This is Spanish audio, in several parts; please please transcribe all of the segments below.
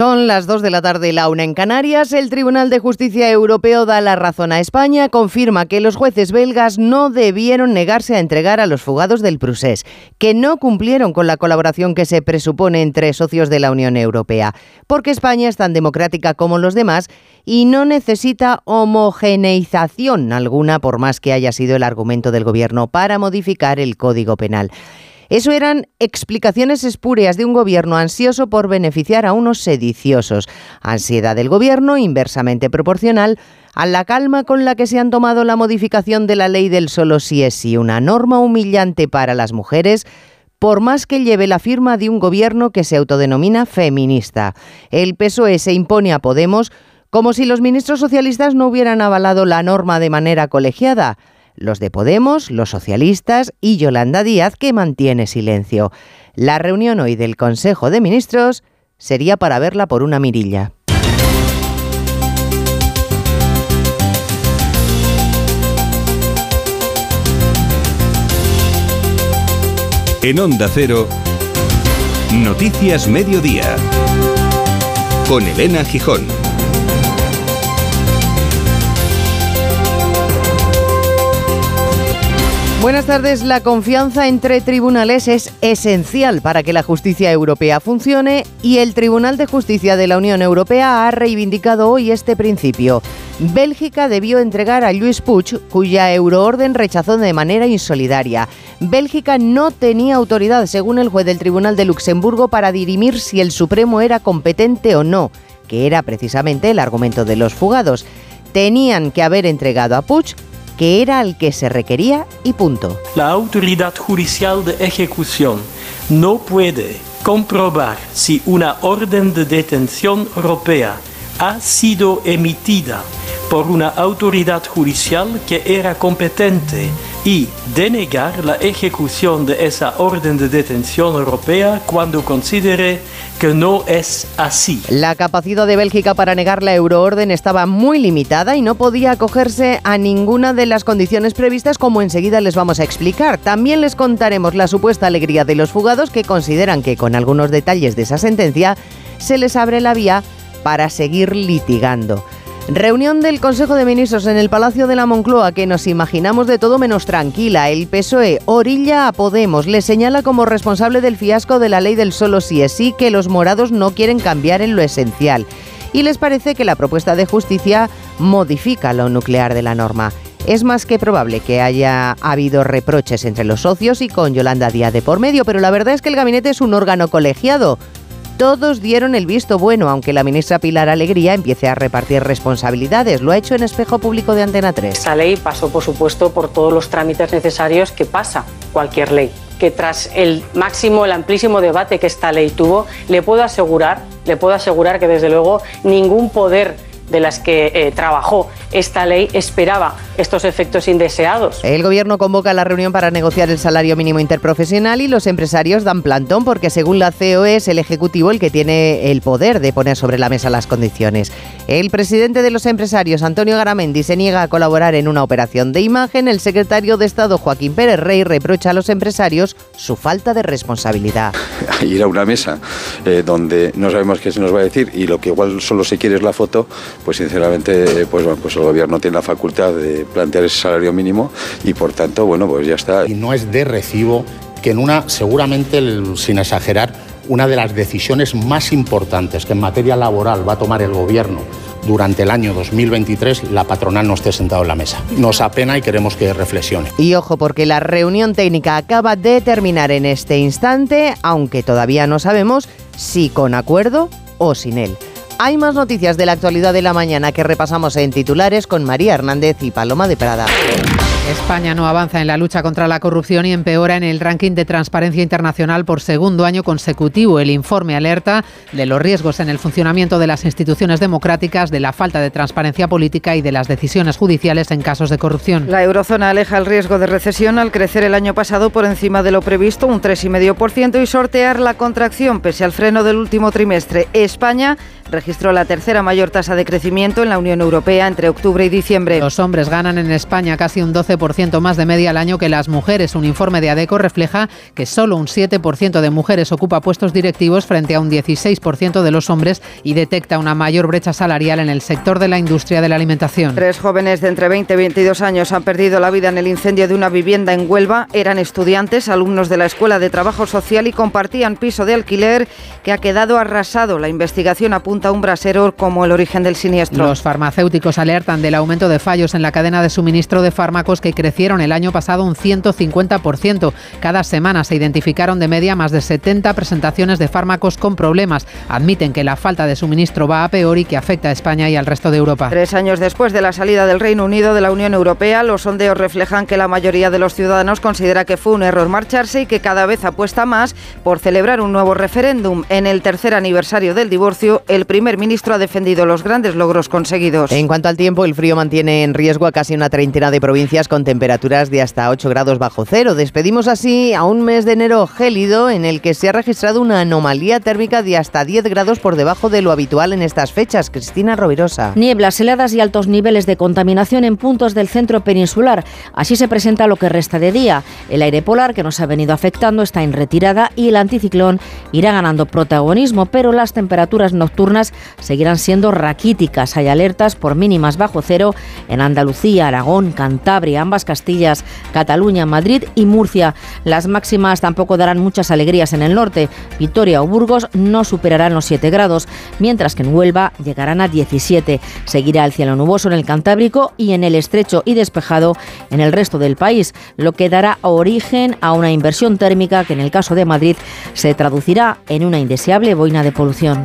Son las 2 de la tarde, la una en Canarias. El Tribunal de Justicia Europeo da la razón a España, confirma que los jueces belgas no debieron negarse a entregar a los fugados del Prusés, que no cumplieron con la colaboración que se presupone entre socios de la Unión Europea, porque España es tan democrática como los demás y no necesita homogeneización alguna, por más que haya sido el argumento del Gobierno para modificar el Código Penal. Eso eran explicaciones espúreas de un gobierno ansioso por beneficiar a unos sediciosos. Ansiedad del gobierno inversamente proporcional a la calma con la que se han tomado la modificación de la ley del solo si es sí, una norma humillante para las mujeres por más que lleve la firma de un gobierno que se autodenomina feminista. El PSOE se impone a Podemos como si los ministros socialistas no hubieran avalado la norma de manera colegiada los de Podemos, los socialistas y Yolanda Díaz, que mantiene silencio. La reunión hoy del Consejo de Ministros sería para verla por una mirilla. En Onda Cero, Noticias Mediodía, con Elena Gijón. Buenas tardes. La confianza entre tribunales es esencial para que la justicia europea funcione y el Tribunal de Justicia de la Unión Europea ha reivindicado hoy este principio. Bélgica debió entregar a Luis Puig, cuya euroorden rechazó de manera insolidaria. Bélgica no tenía autoridad, según el juez del Tribunal de Luxemburgo, para dirimir si el Supremo era competente o no, que era precisamente el argumento de los fugados. Tenían que haber entregado a Puig que era el que se requería y punto. La autoridad judicial de ejecución no puede comprobar si una orden de detención europea ha sido emitida por una autoridad judicial que era competente y denegar la ejecución de esa orden de detención europea cuando considere que no es así. La capacidad de Bélgica para negar la euroorden estaba muy limitada y no podía acogerse a ninguna de las condiciones previstas como enseguida les vamos a explicar. También les contaremos la supuesta alegría de los fugados que consideran que con algunos detalles de esa sentencia se les abre la vía para seguir litigando. Reunión del Consejo de Ministros en el Palacio de la Moncloa que nos imaginamos de todo menos tranquila. El PSOE orilla a Podemos, le señala como responsable del fiasco de la ley del solo sí es sí que los morados no quieren cambiar en lo esencial. Y les parece que la propuesta de justicia modifica lo nuclear de la norma. Es más que probable que haya habido reproches entre los socios y con Yolanda Díaz de por medio, pero la verdad es que el gabinete es un órgano colegiado todos dieron el visto bueno, aunque la ministra Pilar Alegría empiece a repartir responsabilidades. Lo ha hecho en Espejo Público de Antena 3. Esta ley pasó, por supuesto, por todos los trámites necesarios que pasa cualquier ley. Que tras el máximo, el amplísimo debate que esta ley tuvo, le puedo asegurar, le puedo asegurar que desde luego ningún poder de las que eh, trabajó esta ley esperaba estos efectos indeseados. El gobierno convoca la reunión para negociar el salario mínimo interprofesional y los empresarios dan plantón porque según la COE es el Ejecutivo el que tiene el poder de poner sobre la mesa las condiciones. El presidente de los empresarios, Antonio Garamendi, se niega a colaborar en una operación de imagen. El secretario de Estado, Joaquín Pérez Rey, reprocha a los empresarios su falta de responsabilidad. Ir a una mesa eh, donde no sabemos qué se nos va a decir y lo que igual solo se quiere es la foto, pues sinceramente, pues, bueno, pues el gobierno tiene la facultad de plantear ese salario mínimo y por tanto, bueno, pues ya está. Y no es de recibo que en una, seguramente, sin exagerar, una de las decisiones más importantes que en materia laboral va a tomar el gobierno durante el año 2023 la patronal no esté sentado en la mesa. Nos apena y queremos que reflexione. Y ojo, porque la reunión técnica acaba de terminar en este instante, aunque todavía no sabemos si con acuerdo o sin él. Hay más noticias de la actualidad de la mañana que repasamos en titulares con María Hernández y Paloma de Prada. España no avanza en la lucha contra la corrupción y empeora en el ranking de transparencia internacional por segundo año consecutivo. El informe alerta de los riesgos en el funcionamiento de las instituciones democráticas, de la falta de transparencia política y de las decisiones judiciales en casos de corrupción. La eurozona aleja el riesgo de recesión al crecer el año pasado por encima de lo previsto, un 3,5%, y sortear la contracción pese al freno del último trimestre. España registró la tercera mayor tasa de crecimiento en la Unión Europea entre octubre y diciembre. Los hombres ganan en España casi un 12% más de media al año que las mujeres. Un informe de ADECO refleja que solo un 7% de mujeres ocupa puestos directivos frente a un 16% de los hombres y detecta una mayor brecha salarial en el sector de la industria de la alimentación. Tres jóvenes de entre 20 y 22 años han perdido la vida en el incendio de una vivienda en Huelva. Eran estudiantes, alumnos de la Escuela de Trabajo Social y compartían piso de alquiler que ha quedado arrasado. La investigación apunta a un brasero como el origen del siniestro. Los farmacéuticos alertan del aumento de fallos en la cadena de suministro de fármacos que crecieron el año pasado un 150%. Cada semana se identificaron de media más de 70 presentaciones de fármacos con problemas. Admiten que la falta de suministro va a peor y que afecta a España y al resto de Europa. Tres años después de la salida del Reino Unido de la Unión Europea, los sondeos reflejan que la mayoría de los ciudadanos considera que fue un error marcharse y que cada vez apuesta más por celebrar un nuevo referéndum. En el tercer aniversario del divorcio, el primer ministro ha defendido los grandes logros conseguidos. En cuanto al tiempo, el frío mantiene en riesgo a casi una treintena de provincias con temperaturas de hasta 8 grados bajo cero. Despedimos así a un mes de enero gélido en el que se ha registrado una anomalía térmica de hasta 10 grados por debajo de lo habitual en estas fechas. Cristina Rovirosa. Nieblas, heladas y altos niveles de contaminación en puntos del centro peninsular. Así se presenta lo que resta de día. El aire polar que nos ha venido afectando está en retirada y el anticiclón irá ganando protagonismo, pero las temperaturas nocturnas seguirán siendo raquíticas. Hay alertas por mínimas bajo cero en Andalucía, Aragón, Cantabria, ambas Castillas, Cataluña, Madrid y Murcia. Las máximas tampoco darán muchas alegrías en el norte. Vitoria o Burgos no superarán los 7 grados, mientras que en Huelva llegarán a 17. Seguirá el cielo nuboso en el Cantábrico y en el estrecho y despejado en el resto del país, lo que dará origen a una inversión térmica que en el caso de Madrid se traducirá en una indeseable boina de polución.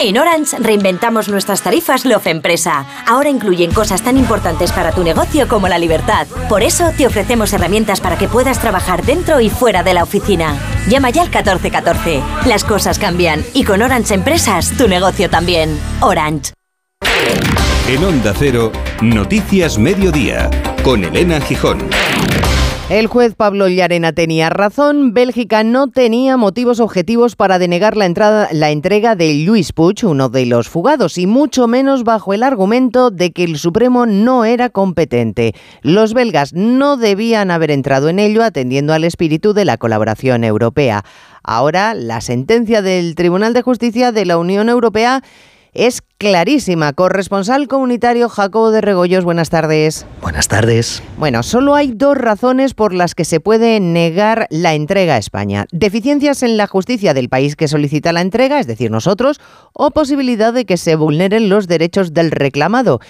En Orange reinventamos nuestras tarifas Love Empresa. Ahora incluyen cosas tan importantes para tu negocio como la libertad. Por eso te ofrecemos herramientas para que puedas trabajar dentro y fuera de la oficina. Llama ya al 1414. Las cosas cambian y con Orange Empresas tu negocio también. Orange. En Onda Cero, Noticias Mediodía, con Elena Gijón. El juez Pablo Llarena tenía razón. Bélgica no tenía motivos objetivos para denegar la, entrada, la entrega de Luis Puig, uno de los fugados, y mucho menos bajo el argumento de que el Supremo no era competente. Los belgas no debían haber entrado en ello atendiendo al espíritu de la colaboración europea. Ahora, la sentencia del Tribunal de Justicia de la Unión Europea es clarísima. Corresponsal comunitario Jacobo de Regoyos, buenas tardes. Buenas tardes. Bueno, solo hay dos razones por las que se puede negar la entrega a España. Deficiencias en la justicia del país que solicita la entrega, es decir, nosotros, o posibilidad de que se vulneren los derechos del reclamado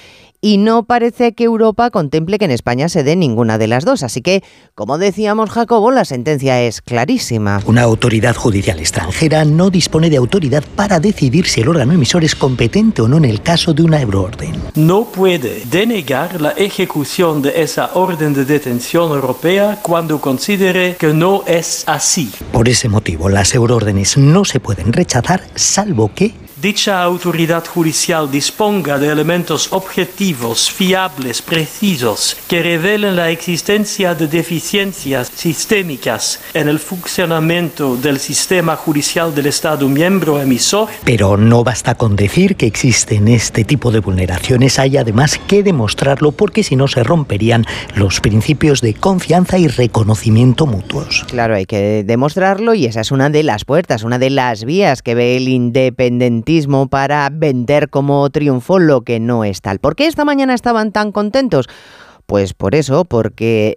y no parece que Europa contemple que en España se dé ninguna de las dos. Así que, como decíamos Jacobo, la sentencia es clarísima. Una autoridad judicial extranjera no dispone de autoridad para decidir si el órgano emisor es competente o no en el caso de una euroorden. No puede denegar la ejecución de esa orden de detención europea cuando considere que no es así. Por ese motivo, las euroórdenes no se pueden rechazar salvo que dicha autoridad judicial disponga de elementos objetivos, fiables, precisos, que revelen la existencia de deficiencias sistémicas en el funcionamiento del sistema judicial del Estado miembro emisor. Pero no basta con decir que existen este tipo de vulneraciones, hay además que demostrarlo porque si no se romperían los principios de confianza y reconocimiento mutuos. Claro, hay que demostrarlo y esa es una de las puertas, una de las vías que ve el independentismo para vender como triunfo lo que no es tal. ¿Por qué esta mañana estaban tan contentos? Pues por eso, porque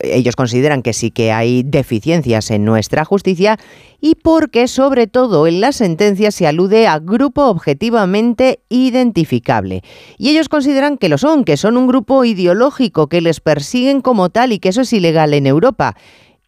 ellos consideran que sí que hay deficiencias en nuestra justicia y porque sobre todo en la sentencia se alude a grupo objetivamente identificable. Y ellos consideran que lo son, que son un grupo ideológico, que les persiguen como tal y que eso es ilegal en Europa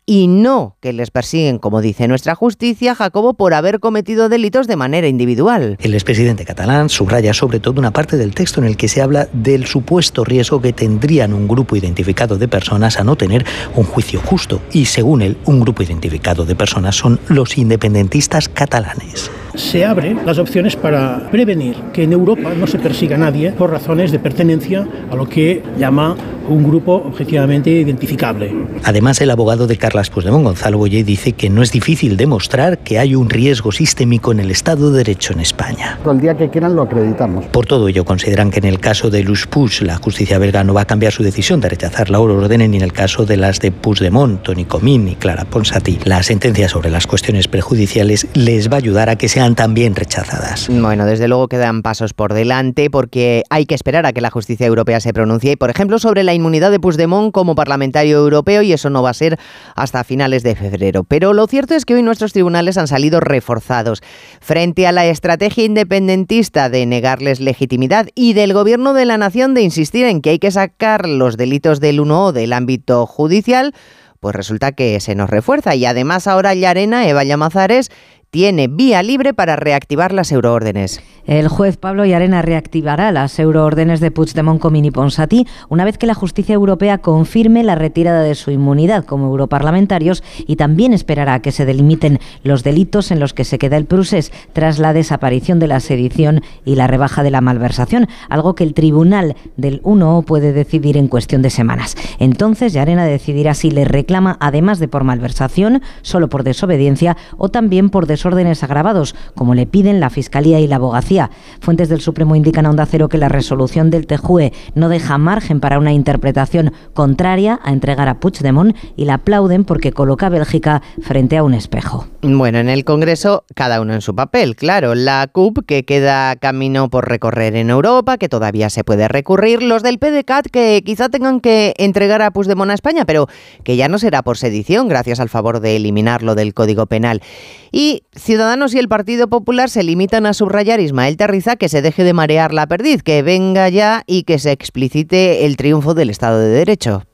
y no que les persiguen, como dice nuestra justicia, Jacobo, por haber cometido delitos de manera individual. El expresidente catalán subraya sobre todo una parte del texto en el que se habla del supuesto riesgo que tendrían un grupo identificado de personas a no tener un juicio justo. Y según él, un grupo identificado de personas son los independentistas catalanes. Se abren las opciones para prevenir que en Europa no se persiga a nadie por razones de pertenencia a lo que llama un grupo objetivamente identificable. Además, el abogado de Carlas Puigdemont, Gonzalo Boyer, dice que no es difícil demostrar que hay un riesgo sistémico en el Estado de Derecho en España. El día que quieran lo acreditamos. Por todo ello, consideran que en el caso de Luz Puig, la justicia belga no va a cambiar su decisión de rechazar la orden ni en el caso de las de Puigdemont, Tony Comín y Clara Ponsati. La sentencia sobre las cuestiones prejudiciales les va a ayudar a que sean también rechazadas. Bueno, desde luego quedan pasos por delante porque hay que esperar a que la justicia europea se pronuncie, por ejemplo, sobre la inmunidad de Puigdemont como parlamentario europeo y eso no va a ser hasta finales de febrero. Pero lo cierto es que hoy nuestros tribunales han salido reforzados frente a la estrategia independentista de negarles legitimidad y del gobierno de la nación de insistir en que hay que sacar los delitos del 1O del ámbito judicial pues resulta que se nos refuerza y además ahora Yarena, Eva Llamazares, tiene vía libre para reactivar las euroórdenes. El juez Pablo Yarena reactivará las euroórdenes de Puigdemont, Comín y Ponsatí una vez que la justicia europea confirme la retirada de su inmunidad como europarlamentarios y también esperará que se delimiten los delitos en los que se queda el Prusés tras la desaparición de la sedición y la rebaja de la malversación, algo que el tribunal del 1 puede decidir en cuestión de semanas. Entonces Yarena decidirá si le reclama, además de por malversación, solo por desobediencia o también por desobediencia órdenes agravados, como le piden la Fiscalía y la Abogacía. Fuentes del Supremo indican a Onda Cero que la resolución del TJUE no deja margen para una interpretación contraria a entregar a Puigdemont y la aplauden porque coloca a Bélgica frente a un espejo. Bueno, en el Congreso cada uno en su papel, claro. La CUP que queda camino por recorrer en Europa, que todavía se puede recurrir. Los del PDCAT que quizá tengan que entregar a Puigdemont a España, pero que ya no será por sedición, gracias al favor de eliminarlo del Código Penal. Y Ciudadanos y el Partido Popular se limitan a subrayar Ismael Terriza que se deje de marear la perdiz, que venga ya y que se explicite el triunfo del Estado de Derecho.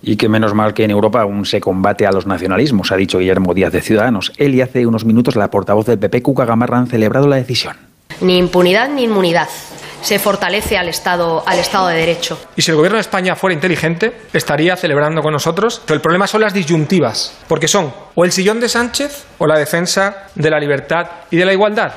Y que menos mal que en Europa aún se combate a los nacionalismos, ha dicho Guillermo Díaz de Ciudadanos. Él y hace unos minutos la portavoz del PP, Cuca Gamarra, han celebrado la decisión. Ni impunidad ni inmunidad se fortalece al Estado, al Estado de Derecho. Y si el Gobierno de España fuera inteligente, estaría celebrando con nosotros. Pero el problema son las disyuntivas, porque son o el sillón de Sánchez o la defensa de la libertad y de la igualdad.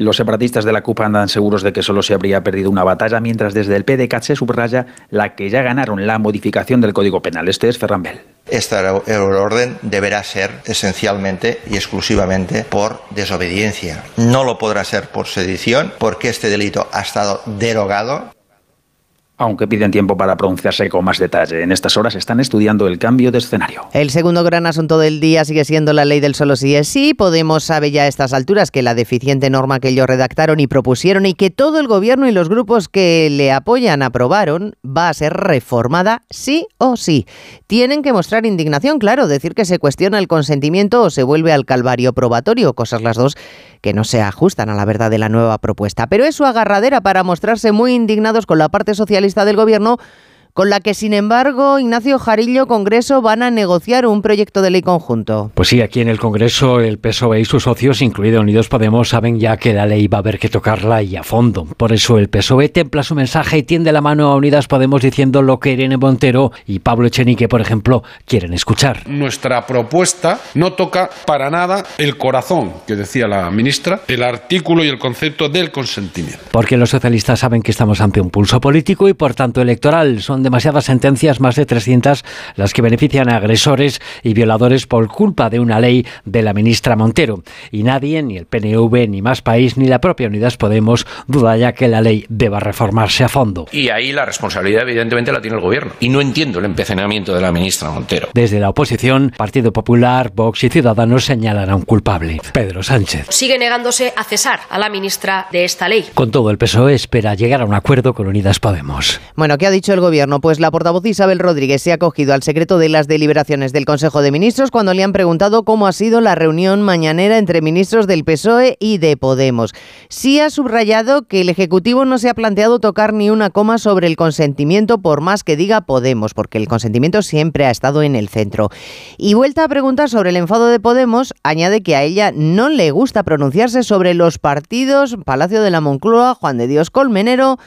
Los separatistas de la CUP andan seguros de que solo se habría perdido una batalla, mientras desde el PDCAT se subraya la que ya ganaron la modificación del Código Penal. Este es Ferran Bell. Esta orden deberá ser esencialmente y exclusivamente por desobediencia. No lo podrá ser por sedición, porque este delito ha estado derogado aunque piden tiempo para pronunciarse con más detalle. En estas horas están estudiando el cambio de escenario. El segundo gran asunto del día sigue siendo la ley del solo sí es sí. Podemos sabe ya a estas alturas que la deficiente norma que ellos redactaron y propusieron y que todo el gobierno y los grupos que le apoyan aprobaron va a ser reformada sí o sí. Tienen que mostrar indignación, claro, decir que se cuestiona el consentimiento o se vuelve al calvario probatorio, cosas las dos que no se ajustan a la verdad de la nueva propuesta. Pero es su agarradera para mostrarse muy indignados con la parte socialista del gobierno con la que, sin embargo, Ignacio Jarillo, Congreso, van a negociar un proyecto de ley conjunto. Pues sí, aquí en el Congreso el PSOE y sus socios, incluido Unidos Podemos, saben ya que la ley va a haber que tocarla y a fondo. Por eso el PSOE templa su mensaje y tiende la mano a Unidas Podemos diciendo lo que Irene Montero y Pablo Echenique, por ejemplo, quieren escuchar. Nuestra propuesta no toca para nada el corazón, que decía la ministra, el artículo y el concepto del consentimiento. Porque los socialistas saben que estamos ante un pulso político y por tanto electoral. Son de demasiadas sentencias, más de 300 las que benefician a agresores y violadores por culpa de una ley de la ministra Montero. Y nadie, ni el PNV, ni Más País, ni la propia Unidas Podemos, duda ya que la ley deba reformarse a fondo. Y ahí la responsabilidad evidentemente la tiene el gobierno. Y no entiendo el empecinamiento de la ministra Montero. Desde la oposición, Partido Popular, Vox y Ciudadanos señalan a un culpable, Pedro Sánchez. Sigue negándose a cesar a la ministra de esta ley. Con todo, el PSOE espera llegar a un acuerdo con Unidas Podemos. Bueno, ¿qué ha dicho el gobierno? Pues la portavoz Isabel Rodríguez se ha acogido al secreto de las deliberaciones del Consejo de Ministros cuando le han preguntado cómo ha sido la reunión mañanera entre ministros del PSOE y de Podemos. Sí ha subrayado que el Ejecutivo no se ha planteado tocar ni una coma sobre el consentimiento por más que diga Podemos, porque el consentimiento siempre ha estado en el centro. Y vuelta a preguntar sobre el enfado de Podemos, añade que a ella no le gusta pronunciarse sobre los partidos Palacio de la Moncloa, Juan de Dios Colmenero,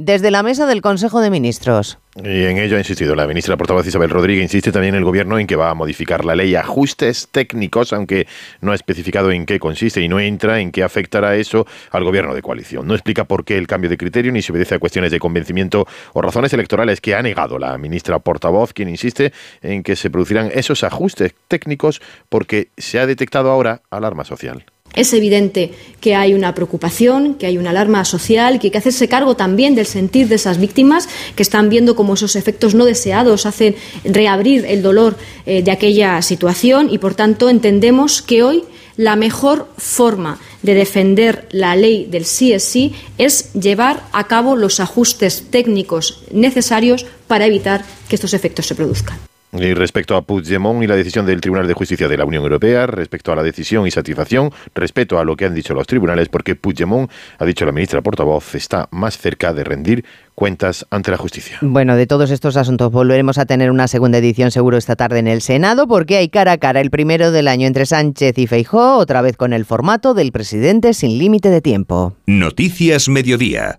desde la mesa del Consejo de Ministros. Y en ello ha insistido la ministra portavoz Isabel Rodríguez. Insiste también el gobierno en que va a modificar la ley ajustes técnicos, aunque no ha especificado en qué consiste y no entra en qué afectará eso al gobierno de coalición. No explica por qué el cambio de criterio ni se obedece a cuestiones de convencimiento o razones electorales que ha negado la ministra portavoz, quien insiste en que se producirán esos ajustes técnicos porque se ha detectado ahora alarma social. Es evidente que hay una preocupación, que hay una alarma social, que hay que hacerse cargo también del sentir de esas víctimas que están viendo cómo esos efectos no deseados hacen reabrir el dolor eh, de aquella situación y, por tanto, entendemos que hoy la mejor forma de defender la ley del sí es sí es llevar a cabo los ajustes técnicos necesarios para evitar que estos efectos se produzcan. Y respecto a Puigdemont y la decisión del Tribunal de Justicia de la Unión Europea, respecto a la decisión y satisfacción, respeto a lo que han dicho los tribunales, porque Puigdemont, ha dicho la ministra portavoz, está más cerca de rendir cuentas ante la justicia. Bueno, de todos estos asuntos volveremos a tener una segunda edición seguro esta tarde en el Senado, porque hay cara a cara el primero del año entre Sánchez y Feijó, otra vez con el formato del presidente sin límite de tiempo. Noticias Mediodía.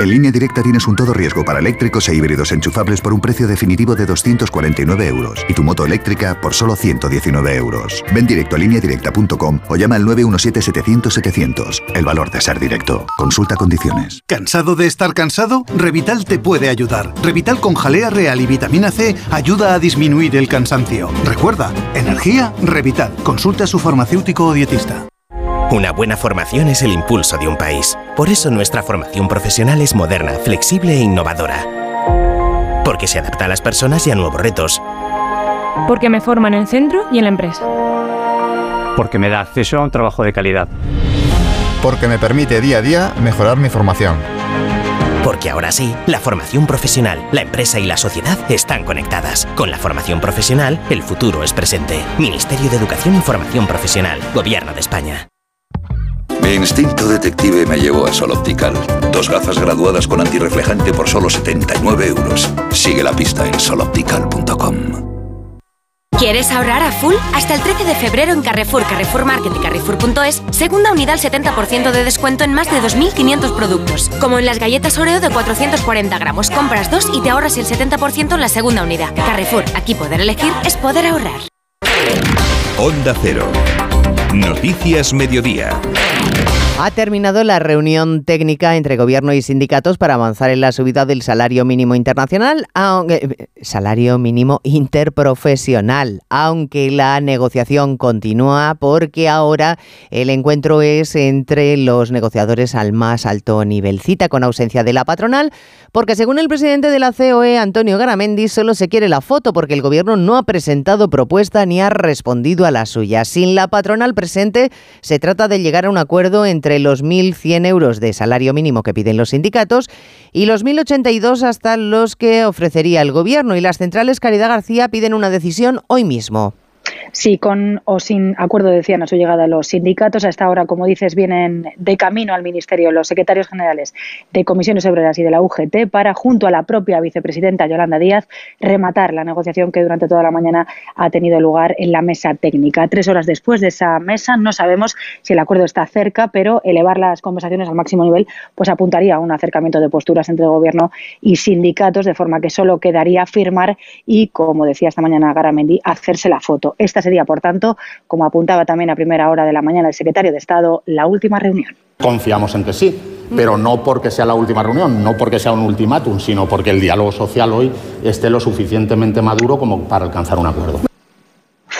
En línea directa tienes un todo riesgo para eléctricos e híbridos enchufables por un precio definitivo de 249 euros y tu moto eléctrica por solo 119 euros. Ven directo a lineadirecta.com o llama al 917-700-700. El valor de ser directo. Consulta condiciones. ¿Cansado de estar cansado? Revital te puede ayudar. Revital con jalea real y vitamina C ayuda a disminuir el cansancio. Recuerda, energía, Revital. Consulta a su farmacéutico o dietista. Una buena formación es el impulso de un país. Por eso nuestra formación profesional es moderna, flexible e innovadora. Porque se adapta a las personas y a nuevos retos. Porque me forma en el centro y en la empresa. Porque me da acceso a un trabajo de calidad. Porque me permite día a día mejorar mi formación. Porque ahora sí, la formación profesional, la empresa y la sociedad están conectadas. Con la formación profesional, el futuro es presente. Ministerio de Educación y Formación Profesional, Gobierno de España. Mi instinto detective me llevó a Sol Optical. Dos gafas graduadas con antirreflejante por solo 79 euros. Sigue la pista en soloptical.com. ¿Quieres ahorrar a full? Hasta el 13 de febrero en Carrefour, Carrefour Market y Carrefour.es, segunda unidad al 70% de descuento en más de 2.500 productos. Como en las galletas Oreo de 440 gramos. Compras dos y te ahorras el 70% en la segunda unidad. Carrefour, aquí poder elegir es poder ahorrar. Onda Cero. Noticias Mediodía. Ha terminado la reunión técnica entre gobierno y sindicatos para avanzar en la subida del salario mínimo internacional, aunque, salario mínimo interprofesional, aunque la negociación continúa porque ahora el encuentro es entre los negociadores al más alto nivel. Cita con ausencia de la patronal, porque según el presidente de la COE, Antonio Garamendi, solo se quiere la foto porque el gobierno no ha presentado propuesta ni ha respondido a la suya. Sin la patronal presente, se trata de llegar a un acuerdo entre los 1.100 euros de salario mínimo que piden los sindicatos y los 1.082 hasta los que ofrecería el Gobierno. Y las centrales Caridad García piden una decisión hoy mismo. Sí, con o sin acuerdo decían a su llegada los sindicatos. A esta hora, como dices, vienen de camino al Ministerio los secretarios generales de Comisiones Obreras y de la UGT para, junto a la propia vicepresidenta Yolanda Díaz, rematar la negociación que durante toda la mañana ha tenido lugar en la mesa técnica. Tres horas después de esa mesa, no sabemos si el acuerdo está cerca, pero elevar las conversaciones al máximo nivel pues apuntaría a un acercamiento de posturas entre Gobierno y sindicatos, de forma que solo quedaría firmar y, como decía esta mañana Garamendi, hacerse la foto Esta sería, por tanto, como apuntaba también a primera hora de la mañana el secretario de Estado, la última reunión. Confiamos en que sí, pero no porque sea la última reunión, no porque sea un ultimátum, sino porque el diálogo social hoy esté lo suficientemente maduro como para alcanzar un acuerdo.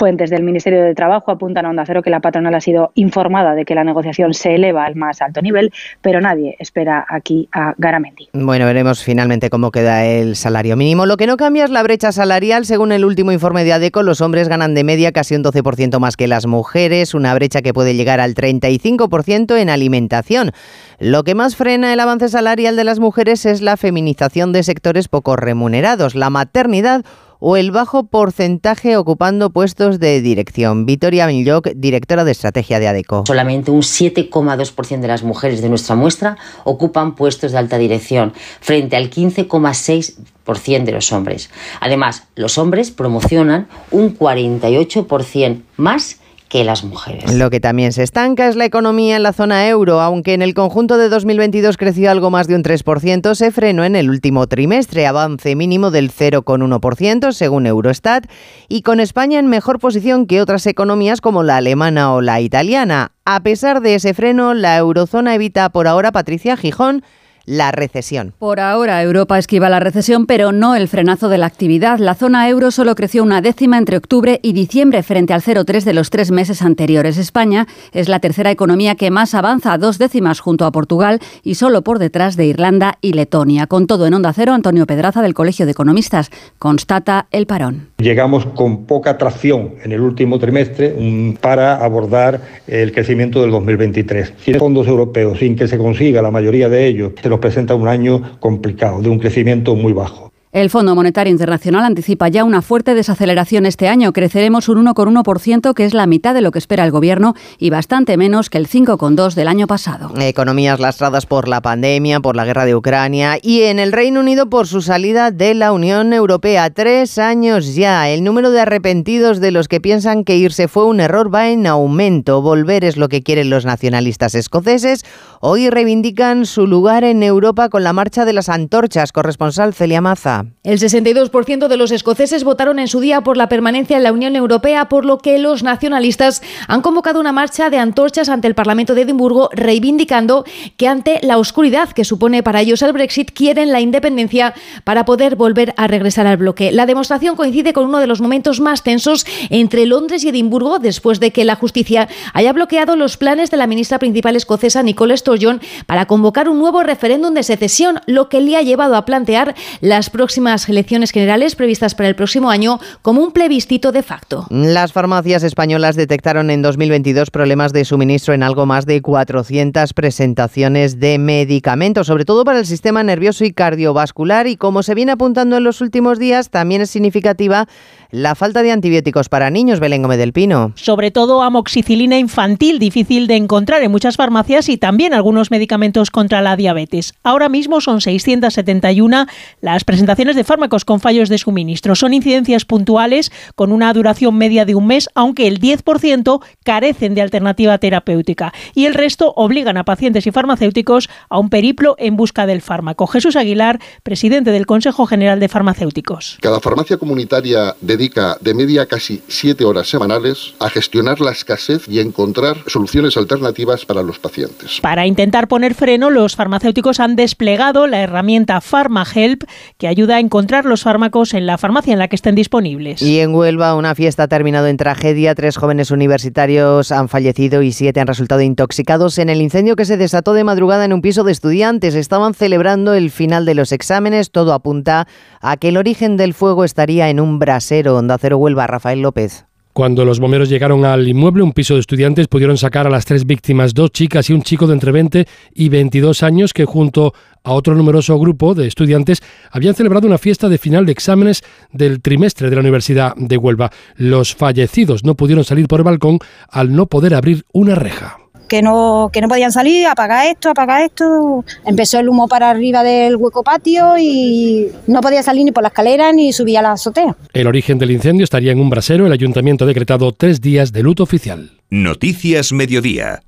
Fuentes del Ministerio de Trabajo apuntan a Onda Cero que la patronal ha sido informada de que la negociación se eleva al más alto nivel, pero nadie espera aquí a Garamendi. Bueno, veremos finalmente cómo queda el salario mínimo. Lo que no cambia es la brecha salarial. Según el último informe de ADECO, los hombres ganan de media casi un 12% más que las mujeres, una brecha que puede llegar al 35% en alimentación. Lo que más frena el avance salarial de las mujeres es la feminización de sectores poco remunerados, la maternidad o el bajo porcentaje ocupando puestos de dirección. Vitoria Milloc, directora de estrategia de ADECO. Solamente un 7,2% de las mujeres de nuestra muestra ocupan puestos de alta dirección, frente al 15,6% de los hombres. Además, los hombres promocionan un 48% más que las mujeres. Lo que también se estanca es la economía en la zona euro. Aunque en el conjunto de 2022 creció algo más de un 3%, se frenó en el último trimestre, avance mínimo del 0,1% según Eurostat, y con España en mejor posición que otras economías como la alemana o la italiana. A pesar de ese freno, la eurozona evita por ahora, Patricia Gijón, la recesión. Por ahora, Europa esquiva la recesión, pero no el frenazo de la actividad. La zona euro solo creció una décima entre octubre y diciembre frente al 0,3 de los tres meses anteriores. España es la tercera economía que más avanza, dos décimas junto a Portugal y solo por detrás de Irlanda y Letonia. Con todo en Onda Cero, Antonio Pedraza del Colegio de Economistas constata el parón. Llegamos con poca tracción en el último trimestre para abordar el crecimiento del 2023. Sin fondos europeos, sin que se consiga la mayoría de ellos, se presenta un año complicado, de un crecimiento muy bajo. El Fondo Monetario Internacional anticipa ya una fuerte desaceleración este año. Creceremos un 1,1%, que es la mitad de lo que espera el Gobierno y bastante menos que el 5,2% del año pasado. Economías lastradas por la pandemia, por la guerra de Ucrania y en el Reino Unido por su salida de la Unión Europea. Tres años ya. El número de arrepentidos de los que piensan que irse fue un error va en aumento. Volver es lo que quieren los nacionalistas escoceses. Hoy reivindican su lugar en Europa con la marcha de las antorchas. Corresponsal Celia Maza. El 62% de los escoceses votaron en su día por la permanencia en la Unión Europea, por lo que los nacionalistas han convocado una marcha de antorchas ante el Parlamento de Edimburgo, reivindicando que ante la oscuridad que supone para ellos el Brexit, quieren la independencia para poder volver a regresar al bloque. La demostración coincide con uno de los momentos más tensos entre Londres y Edimburgo, después de que la justicia haya bloqueado los planes de la ministra principal escocesa, Nicole Sturgeon, para convocar un nuevo referéndum de secesión, lo que le ha llevado a plantear las próximas próximas elecciones generales previstas para el próximo año como un plebiscito de facto. Las farmacias españolas detectaron en 2022 problemas de suministro en algo más de 400 presentaciones de medicamentos, sobre todo para el sistema nervioso y cardiovascular y como se viene apuntando en los últimos días, también es significativa la falta de antibióticos para niños, Belén Gómez del Pino. Sobre todo amoxicilina infantil, difícil de encontrar en muchas farmacias y también algunos medicamentos contra la diabetes. Ahora mismo son 671 las presentaciones de fármacos con fallos de suministro. Son incidencias puntuales con una duración media de un mes, aunque el 10% carecen de alternativa terapéutica y el resto obligan a pacientes y farmacéuticos a un periplo en busca del fármaco. Jesús Aguilar, presidente del Consejo General de Farmacéuticos. Cada farmacia comunitaria de dedica de media casi siete horas semanales a gestionar la escasez y encontrar soluciones alternativas para los pacientes. Para intentar poner freno, los farmacéuticos han desplegado la herramienta PharmaHelp, que ayuda a encontrar los fármacos en la farmacia en la que estén disponibles. Y en Huelva, una fiesta ha terminado en tragedia. Tres jóvenes universitarios han fallecido y siete han resultado intoxicados en el incendio que se desató de madrugada en un piso de estudiantes. Estaban celebrando el final de los exámenes. Todo apunta a que el origen del fuego estaría en un brasero Onda Cero Huelva, Rafael López. Cuando los bomberos llegaron al inmueble, un piso de estudiantes, pudieron sacar a las tres víctimas, dos chicas y un chico de entre 20 y 22 años que junto a otro numeroso grupo de estudiantes habían celebrado una fiesta de final de exámenes del trimestre de la Universidad de Huelva. Los fallecidos no pudieron salir por el balcón al no poder abrir una reja que no, que no podían salir, apagar esto, apagar esto. Empezó el humo para arriba del hueco patio y no podía salir ni por la escalera ni subir a la azotea. El origen del incendio estaría en un brasero. El ayuntamiento ha decretado tres días de luto oficial. Noticias Mediodía.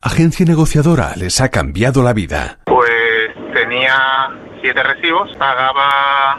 Agencia negociadora les ha cambiado la vida. Pues tenía siete recibos, pagaba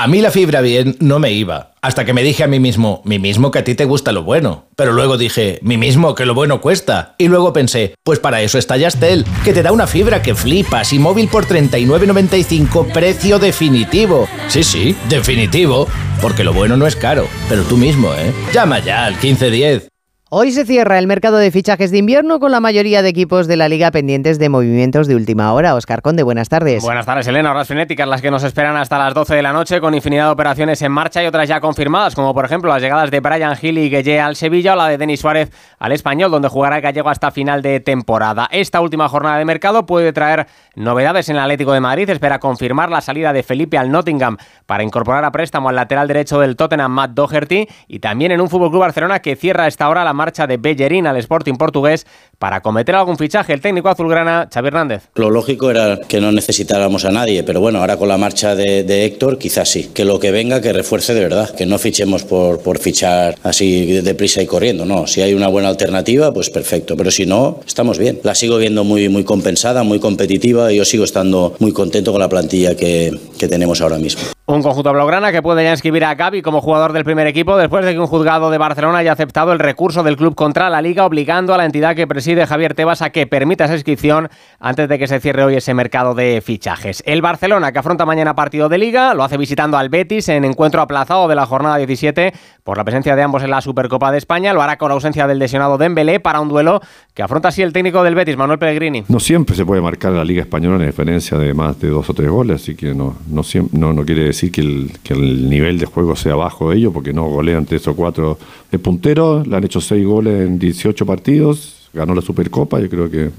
A mí la fibra bien no me iba, hasta que me dije a mí mismo, mí mismo que a ti te gusta lo bueno. Pero luego dije, mí mismo que lo bueno cuesta. Y luego pensé, pues para eso está Yastel, que te da una fibra que flipas y móvil por 39.95, precio definitivo. Sí, sí, definitivo, porque lo bueno no es caro, pero tú mismo, ¿eh? Llama ya al 1510. Hoy se cierra el mercado de fichajes de invierno con la mayoría de equipos de la liga pendientes de movimientos de última hora. Oscar Conde, buenas tardes. Buenas tardes, Elena. Horas frenéticas las que nos esperan hasta las 12 de la noche con infinidad de operaciones en marcha y otras ya confirmadas, como por ejemplo las llegadas de Brian Hill y Gueye al Sevilla o la de Denis Suárez al Español, donde jugará el gallego hasta final de temporada. Esta última jornada de mercado puede traer novedades en el Atlético de Madrid. Espera confirmar la salida de Felipe al Nottingham para incorporar a préstamo al lateral derecho del Tottenham, Matt Doherty, y también en un Fútbol Club Barcelona que cierra a esta hora la marcha de Bellerín al Sporting portugués para cometer algún fichaje. El técnico azulgrana, Xavi Hernández. Lo lógico era que no necesitáramos a nadie, pero bueno, ahora con la marcha de, de Héctor, quizás sí. Que lo que venga, que refuerce de verdad, que no fichemos por, por fichar así deprisa y corriendo. No, si hay una buena alternativa, pues perfecto, pero si no, estamos bien. La sigo viendo muy, muy compensada, muy competitiva y yo sigo estando muy contento con la plantilla que, que tenemos ahora mismo. Un conjunto blaugrana que puede ya inscribir a Gaby como jugador del primer equipo después de que un juzgado de Barcelona haya aceptado el recurso del club contra la liga, obligando a la entidad que preside Javier Tebas a que permita esa inscripción antes de que se cierre hoy ese mercado de fichajes. El Barcelona, que afronta mañana partido de liga, lo hace visitando al Betis en encuentro aplazado de la jornada 17 por la presencia de ambos en la Supercopa de España. Lo hará con la ausencia del lesionado Dembélé para un duelo que afronta así el técnico del Betis, Manuel Pellegrini. No siempre se puede marcar la Liga Española en diferencia de más de dos o tres goles, así que no, no, no, quiere decir que el, que el nivel de juego sea bajo de ellos, porque no golean tres o cuatro de puntero, le han hecho seis goles en 18 partidos, ganó la Supercopa, yo creo que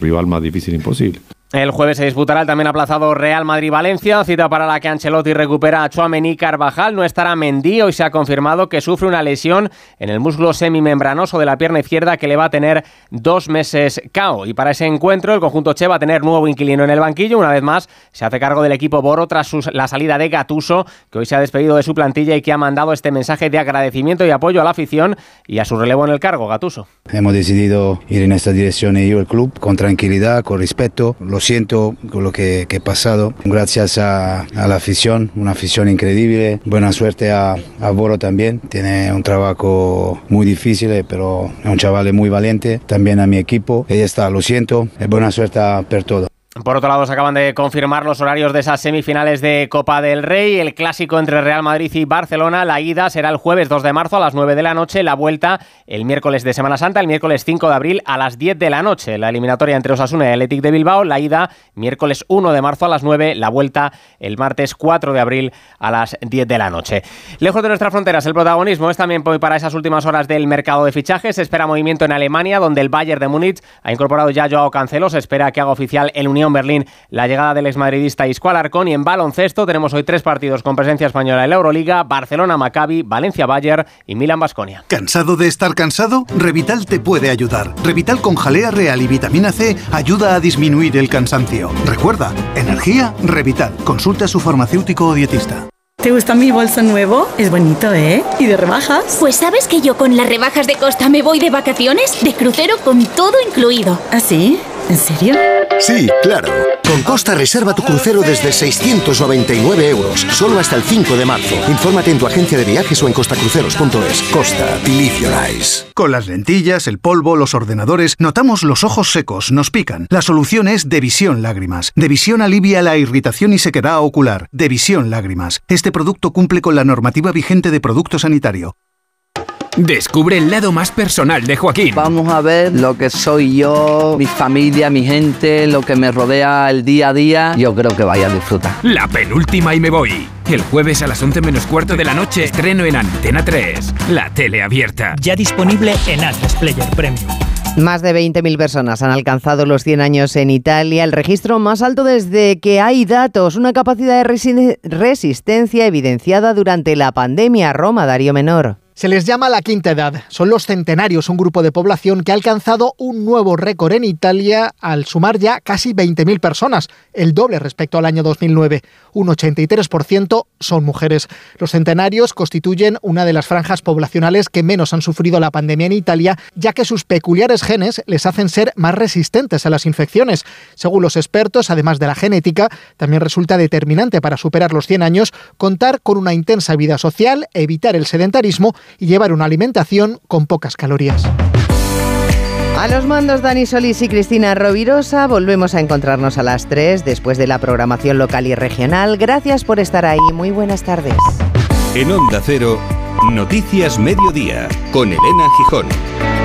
rival más difícil imposible. El jueves se disputará el también aplazado Real Madrid-Valencia, cita para la que Ancelotti recupera a Chouameni Carvajal. No estará Mendy, hoy se ha confirmado que sufre una lesión en el músculo semimembranoso de la pierna izquierda que le va a tener dos meses cao. Y para ese encuentro el conjunto Che va a tener nuevo inquilino en el banquillo. Una vez más se hace cargo del equipo Boro tras la salida de Gatuso, que hoy se ha despedido de su plantilla y que ha mandado este mensaje de agradecimiento y apoyo a la afición y a su relevo en el cargo, Gatuso. Hemos decidido ir en esta dirección y yo el club con tranquilidad, con respeto. Siento con lo que, que he pasado. Gracias a, la afición, una afición increíble. Buena suerte a, a Boro también. Tiene un trabajo muy difícil, pero es un chaval muy valiente. También a mi equipo. Ella está, lo siento. Buena suerte per todo. Por otro lado, se acaban de confirmar los horarios de esas semifinales de Copa del Rey. El clásico entre Real Madrid y Barcelona. La ida será el jueves 2 de marzo a las 9 de la noche. La vuelta el miércoles de Semana Santa, el miércoles 5 de abril a las 10 de la noche. La eliminatoria entre Osasuna y Athletic de Bilbao. La ida miércoles 1 de marzo a las 9. La vuelta el martes 4 de abril a las 10 de la noche. Lejos de nuestras fronteras, el protagonismo es también para esas últimas horas del mercado de fichajes. Se espera movimiento en Alemania, donde el Bayern de Múnich ha incorporado ya Joao Cancelo. Se espera que haga oficial el Unión Berlín la llegada del exmadridista Isco Alarcón y en baloncesto tenemos hoy tres partidos con presencia española en la Euroliga, Barcelona Maccabi, Valencia Bayern y Milan Basconia. ¿Cansado de estar cansado? Revital te puede ayudar. Revital con jalea real y vitamina C ayuda a disminuir el cansancio. Recuerda, energía, Revital. Consulta a su farmacéutico o dietista. ¿Te gusta mi bolso nuevo? Es bonito, ¿eh? ¿Y de rebajas? Pues sabes que yo con las rebajas de Costa me voy de vacaciones, de crucero con todo incluido. ¿Ah, sí? ¿En serio? Sí, claro. Con Costa reserva tu crucero desde 699 euros, solo hasta el 5 de marzo. Infórmate en tu agencia de viajes o en costacruceros.es. Costa, believe your eyes. Con las lentillas, el polvo, los ordenadores, notamos los ojos secos, nos pican. La solución es Devisión Lágrimas. Devisión alivia la irritación y sequedad ocular. Devisión Lágrimas. Este producto cumple con la normativa vigente de producto sanitario. Descubre el lado más personal de Joaquín. Vamos a ver lo que soy yo, mi familia, mi gente, lo que me rodea el día a día. Yo creo que vaya a disfrutar. La penúltima y me voy. El jueves a las 11 menos cuarto de la noche estreno en Antena 3. La tele abierta. Ya disponible en Atlas Player Premium. Más de 20.000 personas han alcanzado los 100 años en Italia, el registro más alto desde que hay datos, una capacidad de resistencia evidenciada durante la pandemia. Roma, Darío Menor. Se les llama la quinta edad. Son los centenarios, un grupo de población que ha alcanzado un nuevo récord en Italia al sumar ya casi 20.000 personas, el doble respecto al año 2009. Un 83% son mujeres. Los centenarios constituyen una de las franjas poblacionales que menos han sufrido la pandemia en Italia, ya que sus peculiares genes les hacen ser más resistentes a las infecciones. Según los expertos, además de la genética, también resulta determinante para superar los 100 años contar con una intensa vida social, evitar el sedentarismo y llevar una alimentación con pocas calorías. A los mandos Dani Solís y Cristina Rovirosa, volvemos a encontrarnos a las 3 después de la programación local y regional. Gracias por estar ahí, muy buenas tardes. En Onda Cero, Noticias Mediodía, con Elena Gijón.